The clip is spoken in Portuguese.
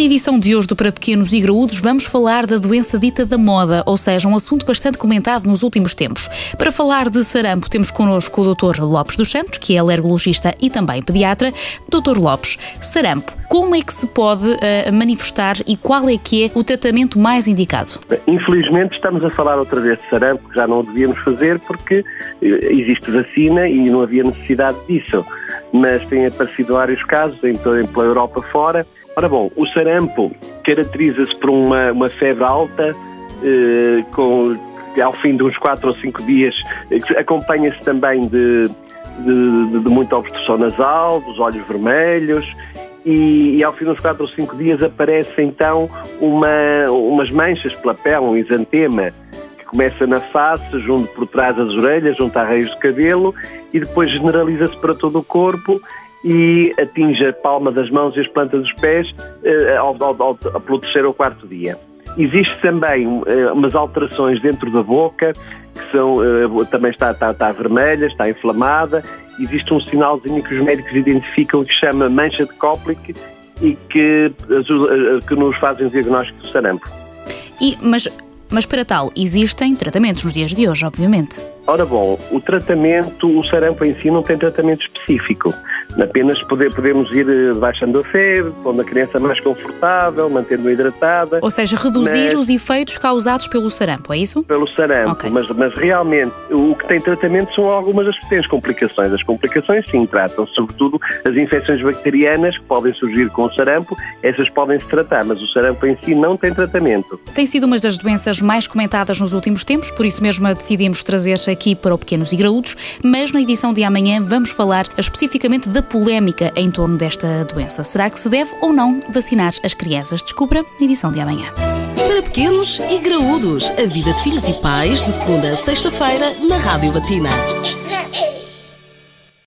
Na edição de hoje do Para Pequenos e Graúdos vamos falar da doença dita da moda, ou seja, um assunto bastante comentado nos últimos tempos. Para falar de sarampo temos connosco o Dr. Lopes dos Santos, que é alergologista e também pediatra. Dr. Lopes, sarampo, como é que se pode uh, manifestar e qual é que é o tratamento mais indicado? Infelizmente estamos a falar outra vez de sarampo, que já não o devíamos fazer porque eh, existe vacina e não havia necessidade disso. Mas têm aparecido vários casos em, pela Europa fora Ora bom, o sarampo caracteriza-se por uma, uma febre alta, eh, com, ao fim de uns 4 ou 5 dias, acompanha-se também de, de, de, muita obstrução nasal, dos olhos vermelhos, e, e, ao fim de uns 4 ou 5 dias aparece então uma, umas manchas pela pele, um exantema, que começa na face, junto por trás das orelhas, junto à raiz do cabelo, e depois generaliza-se para todo o corpo e atinge a palma das mãos e as plantas dos pés uh, ao, ao, ao, pelo terceiro ou quarto dia. Existe também uh, umas alterações dentro da boca, que são, uh, também está, está, está, vermelha, está inflamada. Existe um sinalzinho que os médicos identificam que chama mancha de Koplik e que, que nos fazem o diagnóstico do sarampo. E, mas, mas para tal, existem tratamentos nos dias de hoje, obviamente. Ora bom, o tratamento, o sarampo em si não tem tratamento específico. Apenas poder, podemos ir eh, baixando a febre, pondo a criança mais confortável, mantendo-a hidratada. Ou seja, reduzir mas, os efeitos causados pelo sarampo, é isso? Pelo sarampo, okay. mas, mas realmente o que tem tratamento são algumas das pequenas complicações. As complicações sim tratam, sobretudo as infecções bacterianas que podem surgir com o sarampo, essas podem-se tratar, mas o sarampo em si não tem tratamento. Tem sido uma das doenças mais comentadas nos últimos tempos, por isso mesmo decidimos trazer aqui para o Pequenos e Graúdos, mas na edição de amanhã vamos falar especificamente da polémica em torno desta doença. Será que se deve ou não vacinar as crianças? Descubra na edição de amanhã. Para pequenos e graúdos, a vida de filhos e pais, de segunda a sexta-feira, na Rádio Batina.